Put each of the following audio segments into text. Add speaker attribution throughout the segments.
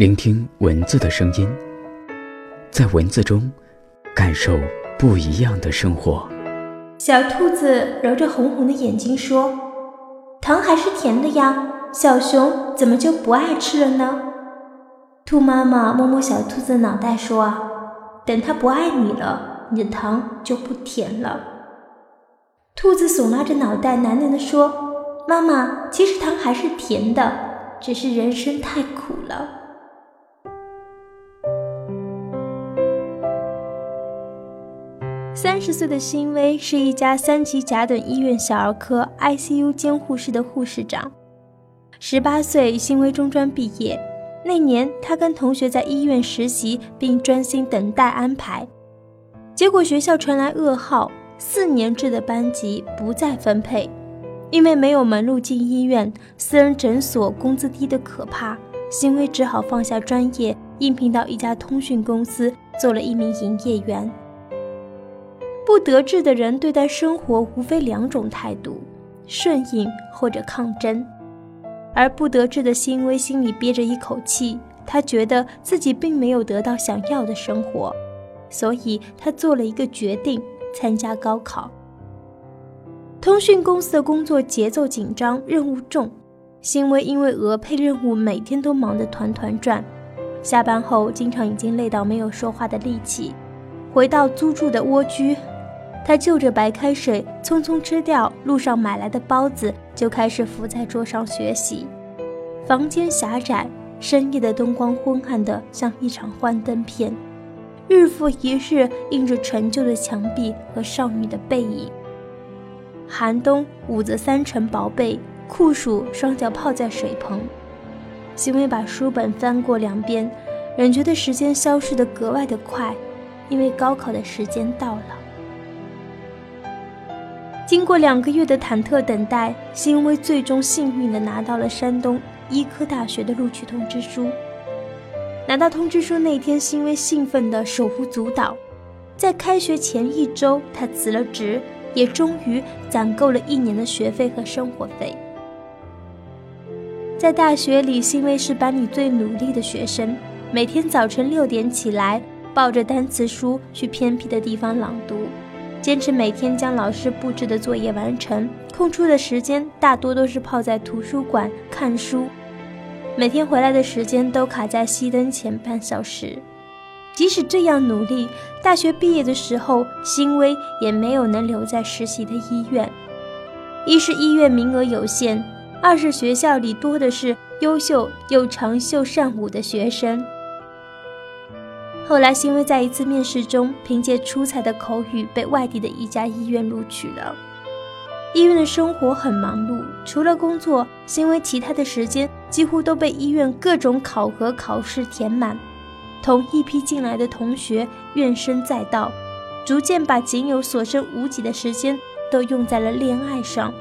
Speaker 1: 聆听文字的声音，在文字中感受不一样的生活。
Speaker 2: 小兔子揉着红红的眼睛说：“糖还是甜的呀，小熊怎么就不爱吃了呢？”兔妈妈摸摸小兔子的脑袋说：“，等它不爱你了，你的糖就不甜了。”兔子耸拉着脑袋喃喃地说：“妈妈，其实糖还是甜的，只是人生太苦了。”三十岁的辛薇是一家三级甲等医院小儿科 ICU 监护室的护士长。十八岁，辛薇中专毕业。那年，他跟同学在医院实习，并专心等待安排。结果学校传来噩耗：四年制的班级不再分配。因为没有门路进医院，私人诊所工资低得可怕，辛薇只好放下专业，应聘到一家通讯公司，做了一名营业员。不得志的人对待生活无非两种态度：顺应或者抗争。而不得志的辛薇心里憋着一口气，他觉得自己并没有得到想要的生活，所以他做了一个决定：参加高考。通讯公司的工作节奏紧张，任务重，辛薇因为额配任务，每天都忙得团团转。下班后，经常已经累到没有说话的力气，回到租住的蜗居。他就着白开水，匆匆吃掉路上买来的包子，就开始伏在桌上学习。房间狭窄，深夜的灯光昏暗的像一场幻灯片，日复一日映着陈旧的墙壁和少女的背影。寒冬捂着三层薄被，酷暑双脚泡在水盆。行为把书本翻过两遍，仍觉得时间消失得格外的快，因为高考的时间到了。经过两个月的忐忑等待，辛薇最终幸运地拿到了山东医科大学的录取通知书。拿到通知书那天，辛薇兴奋的手舞足蹈。在开学前一周，她辞了职，也终于攒够了一年的学费和生活费。在大学里，辛薇是班里最努力的学生，每天早晨六点起来，抱着单词书去偏僻的地方朗读。坚持每天将老师布置的作业完成，空出的时间大多都是泡在图书馆看书。每天回来的时间都卡在熄灯前半小时。即使这样努力，大学毕业的时候，辛薇也没有能留在实习的医院。一是医院名额有限，二是学校里多的是优秀又长袖善舞的学生。后来，辛薇在一次面试中，凭借出彩的口语被外地的一家医院录取了。医院的生活很忙碌，除了工作，辛薇其他的时间几乎都被医院各种考核考试填满。同一批进来的同学怨声载道，逐渐把仅有所剩无几的时间都用在了恋爱上。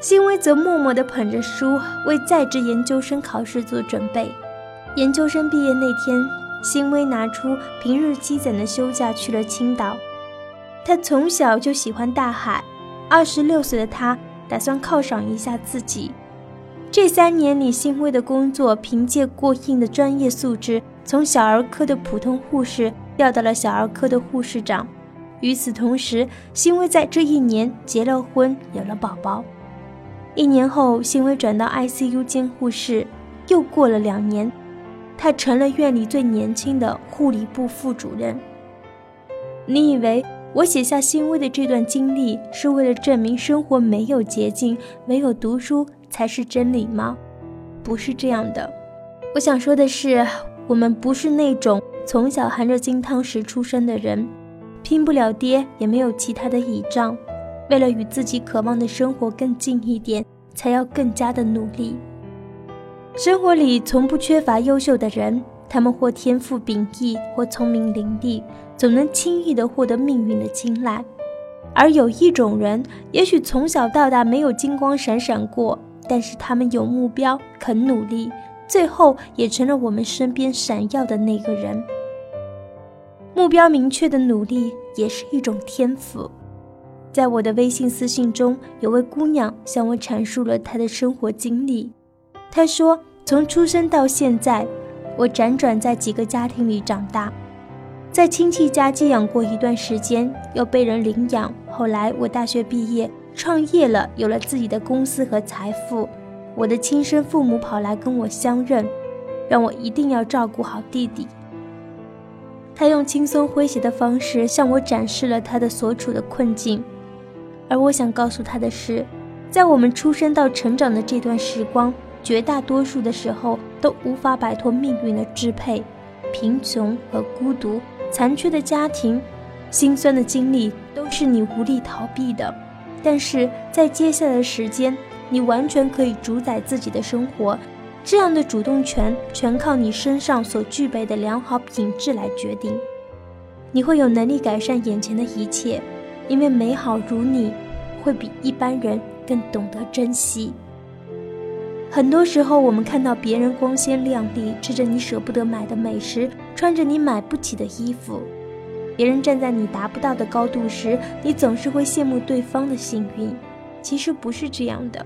Speaker 2: 辛薇则默默地捧着书，为在职研究生考试做准备。研究生毕业那天。辛薇拿出平日积攒的休假去了青岛。他从小就喜欢大海，二十六岁的他打算犒赏一下自己。这三年里，辛薇的工作凭借过硬的专业素质，从小儿科的普通护士调到了小儿科的护士长。与此同时，辛薇在这一年结了婚，有了宝宝。一年后，辛薇转到 ICU 监护室，又过了两年。他成了院里最年轻的护理部副主任。你以为我写下欣慰的这段经历是为了证明生活没有捷径，唯有读书才是真理吗？不是这样的。我想说的是，我们不是那种从小含着金汤匙出生的人，拼不了爹，也没有其他的倚仗。为了与自己渴望的生活更近一点，才要更加的努力。生活里从不缺乏优秀的人，他们或天赋秉异，或聪明伶俐，总能轻易地获得命运的青睐。而有一种人，也许从小到大没有金光闪闪过，但是他们有目标，肯努力，最后也成了我们身边闪耀的那个人。目标明确的努力也是一种天赋。在我的微信私信中，有位姑娘向我阐述了她的生活经历。她说。从出生到现在，我辗转在几个家庭里长大，在亲戚家寄养过一段时间，又被人领养。后来我大学毕业，创业了，有了自己的公司和财富。我的亲生父母跑来跟我相认，让我一定要照顾好弟弟。他用轻松诙谐的方式向我展示了他的所处的困境，而我想告诉他的是，在我们出生到成长的这段时光，绝大多数的时候都无法摆脱命运的支配，贫穷和孤独、残缺的家庭、心酸的经历都是你无力逃避的。但是在接下来的时间，你完全可以主宰自己的生活。这样的主动权全靠你身上所具备的良好品质来决定。你会有能力改善眼前的一切，因为美好如你，会比一般人更懂得珍惜。很多时候，我们看到别人光鲜亮丽，吃着你舍不得买的美食，穿着你买不起的衣服；别人站在你达不到的高度时，你总是会羡慕对方的幸运。其实不是这样的。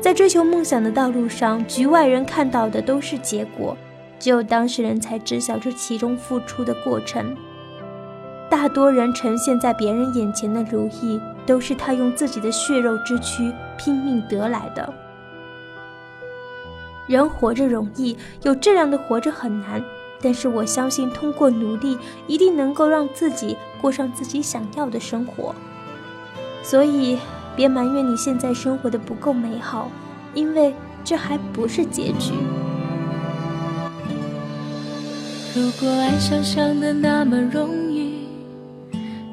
Speaker 2: 在追求梦想的道路上，局外人看到的都是结果，只有当事人才知晓这其中付出的过程。大多人呈现在别人眼前的如意，都是他用自己的血肉之躯拼命得来的。人活着容易，有质量的活着很难。但是我相信，通过努力，一定能够让自己过上自己想要的生活。所以。别埋怨你现在生活的不够美好，因为这还不是结局。
Speaker 3: 如果爱想象的那么容易，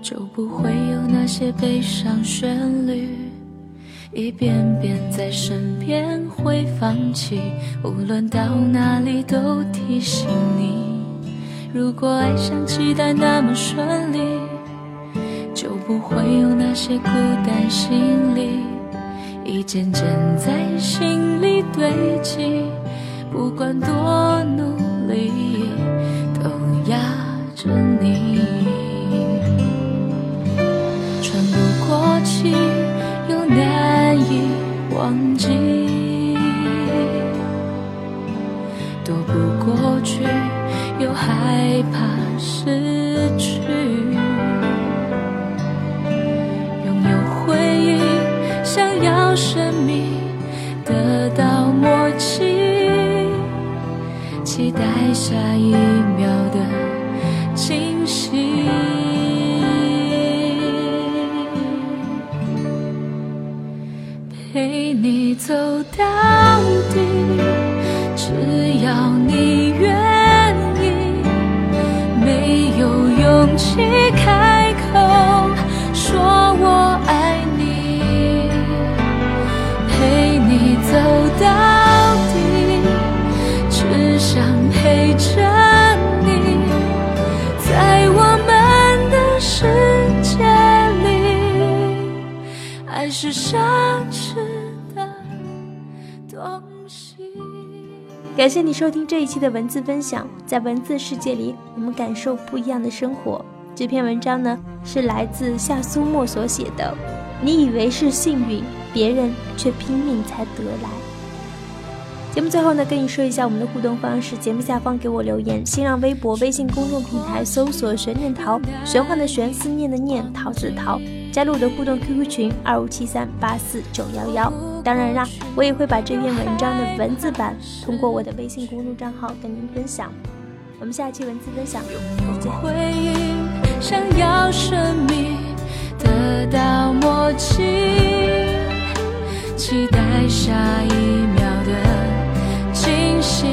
Speaker 3: 就不会有那些悲伤旋律，一遍遍在身边会放弃，无论到哪里都提醒你。如果爱像期待那么顺利。就不会有那些孤单心理，一件件在心里堆积，不管多努力，都压着你。喘不过气，已忘记，躲不过去，又害怕失去。拥有回忆，想要生命得到默契，期待下一你走到底，只要你愿意。没有勇气开口说我爱你。陪你。走到底，只想陪着你，在我们的世界里，爱是
Speaker 2: 感谢你收听这一期的文字分享，在文字世界里，我们感受不一样的生活。这篇文章呢，是来自夏苏沫所写的。你以为是幸运，别人却拼命才得来。节目最后呢，跟你说一下我们的互动方式：节目下方给我留言，新浪微博、微信公众平台搜索“悬念桃”，玄幻的玄，思念的念，桃子的桃，加入我的互动 QQ 群二五七三八四九幺幺。当然啦，我也会把这篇文章的文字版通过我的微信公众账号跟您分享。我们下期文字分享
Speaker 3: 再见。得到默契，期待下一秒的惊喜，